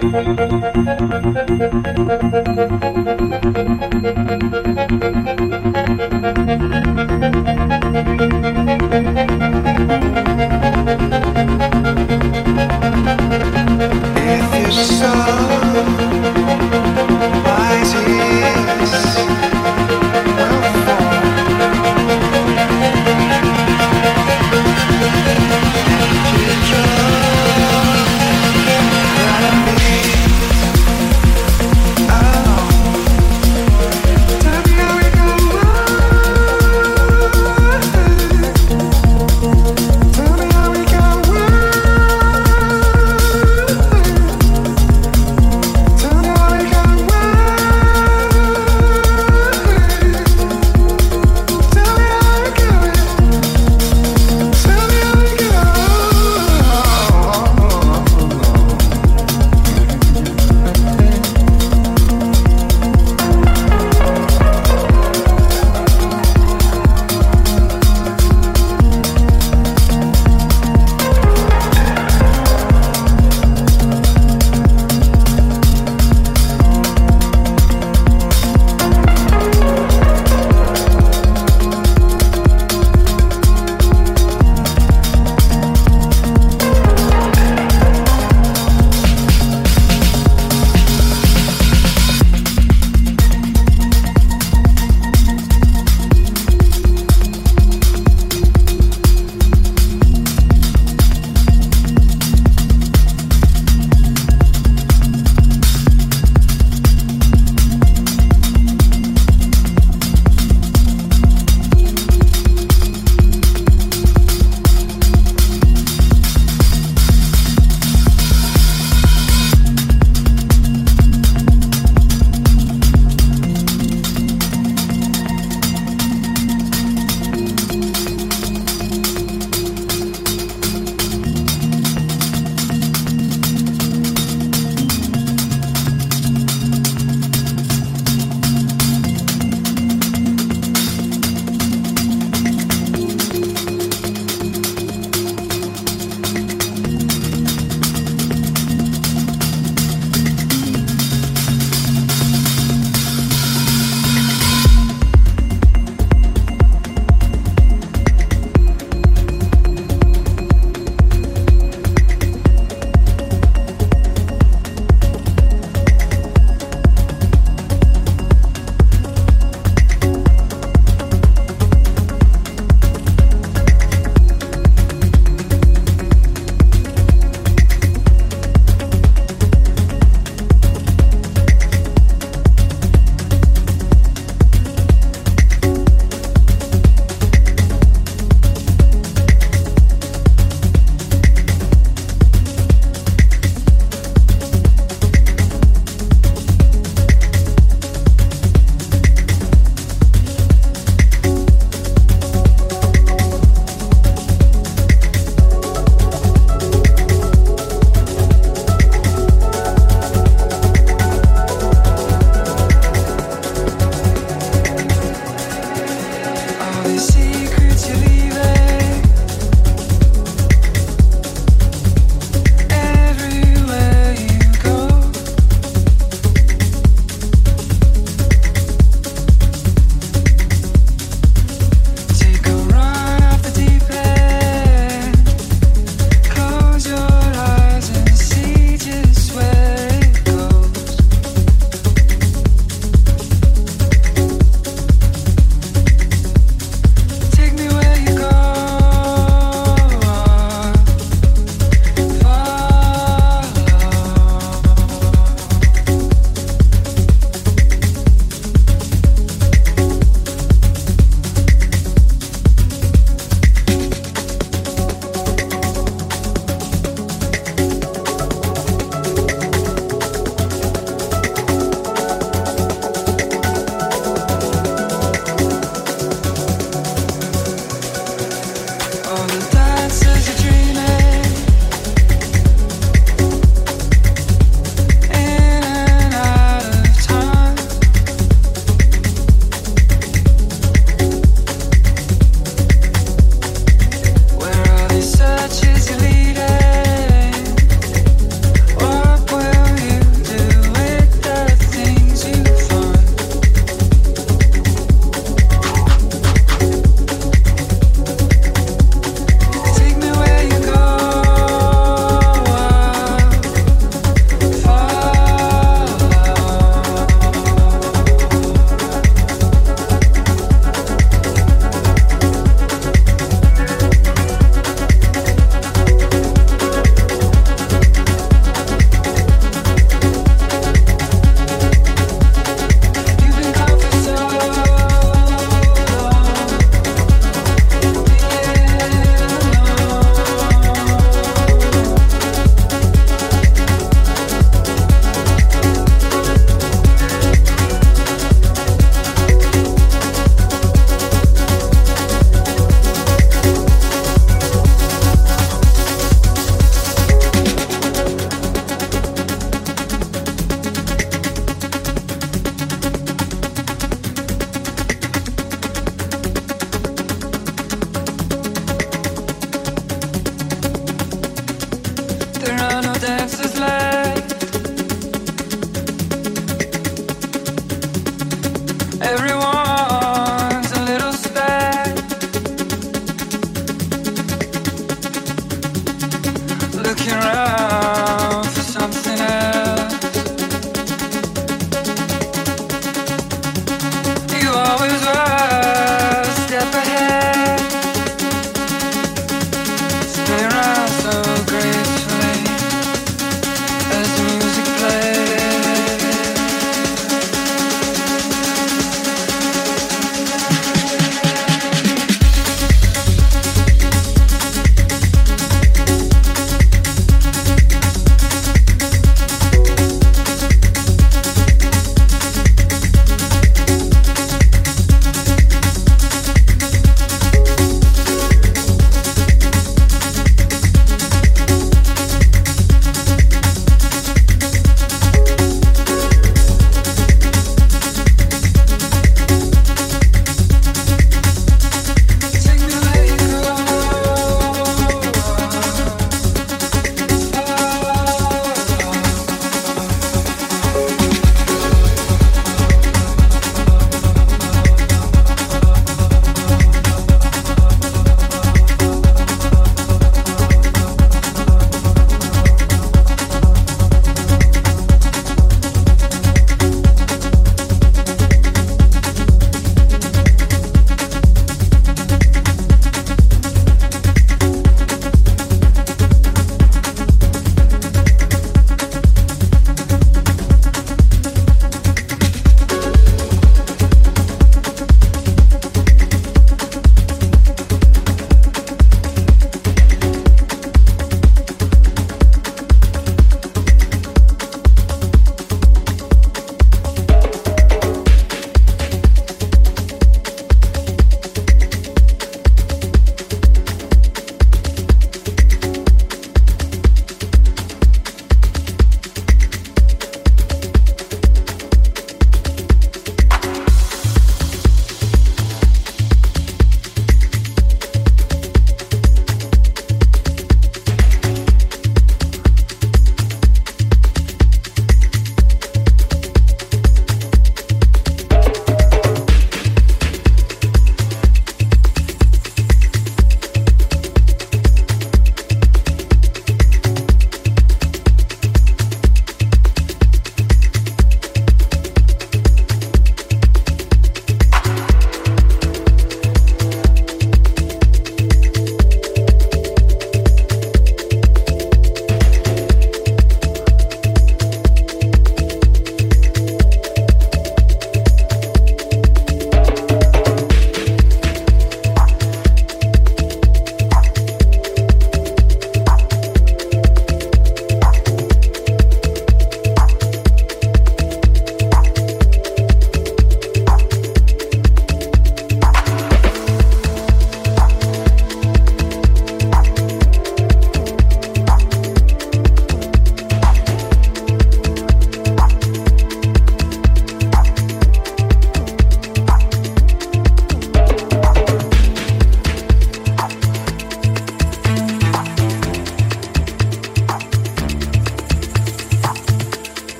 Thank you.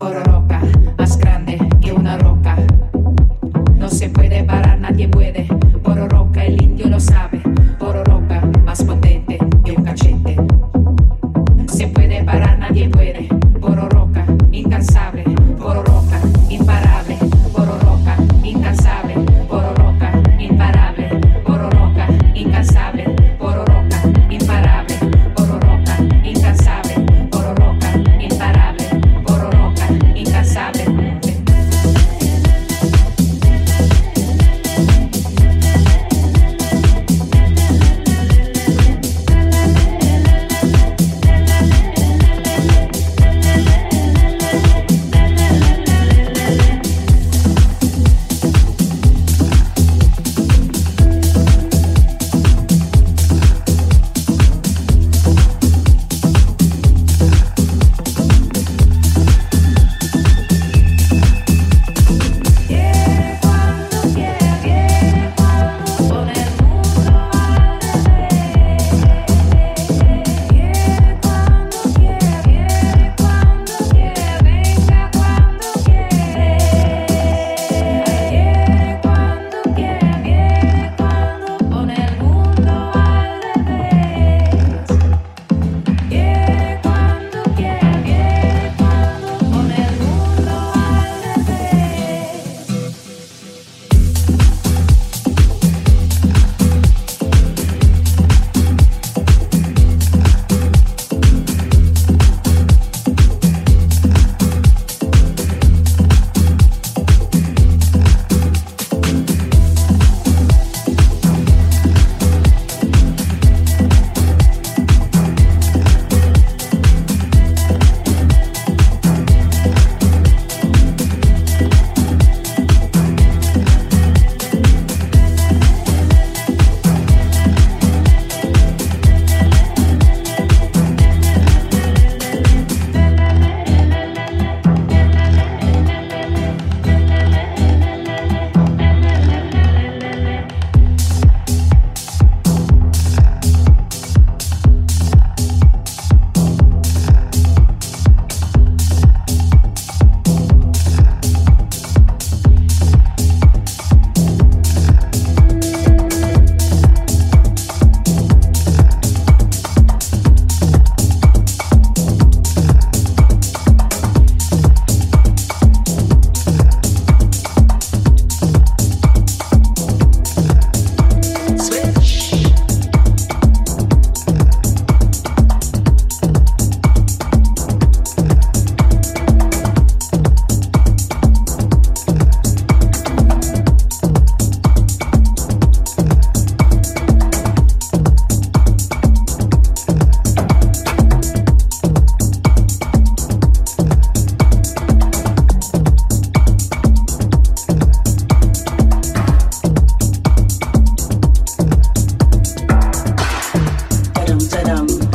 Ororoca, más grande que una roca. No se puede parar, nadie puede. Ororoca, el indio lo sabe. Amsterdam.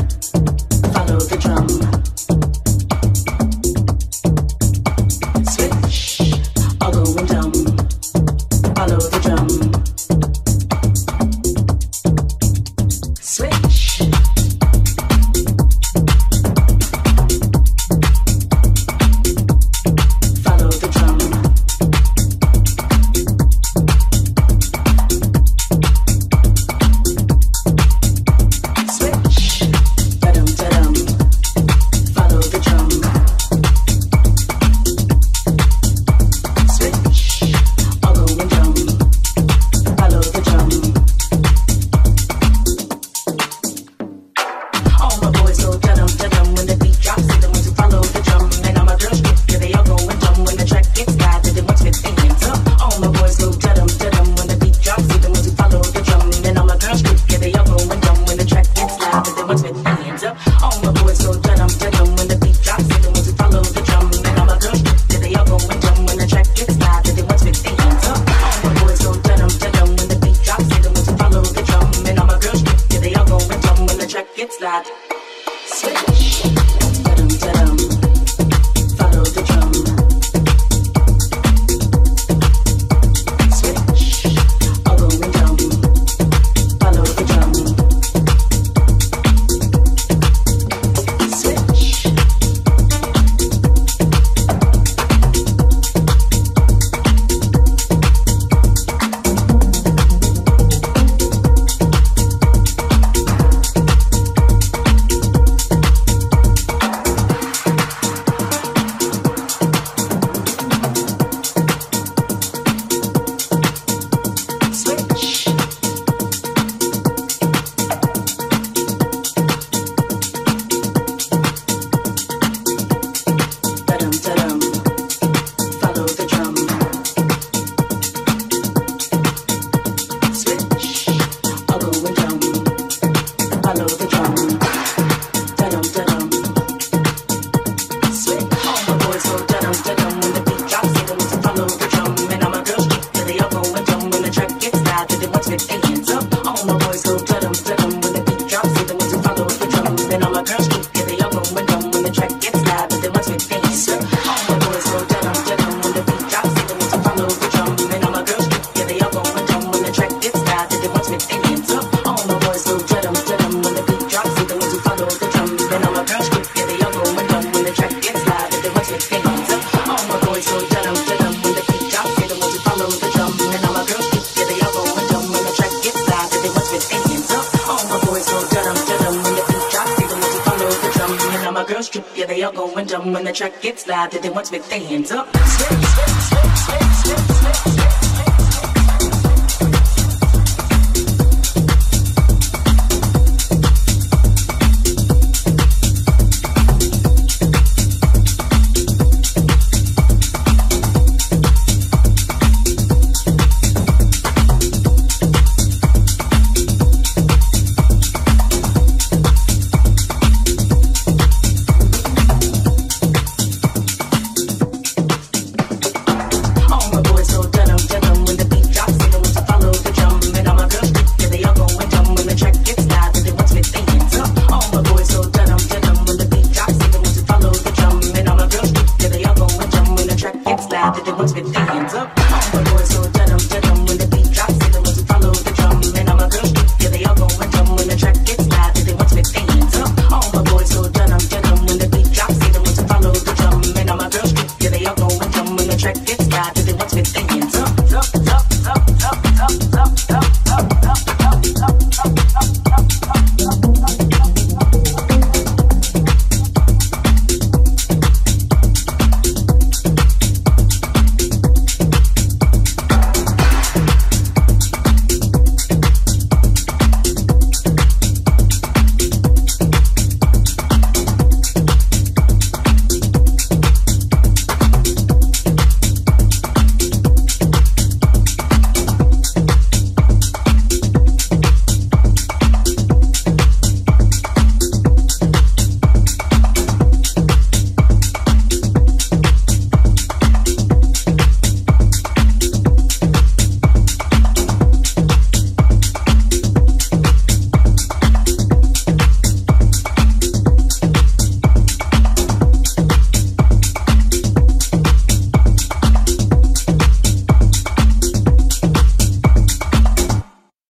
slide, want once with their hands up.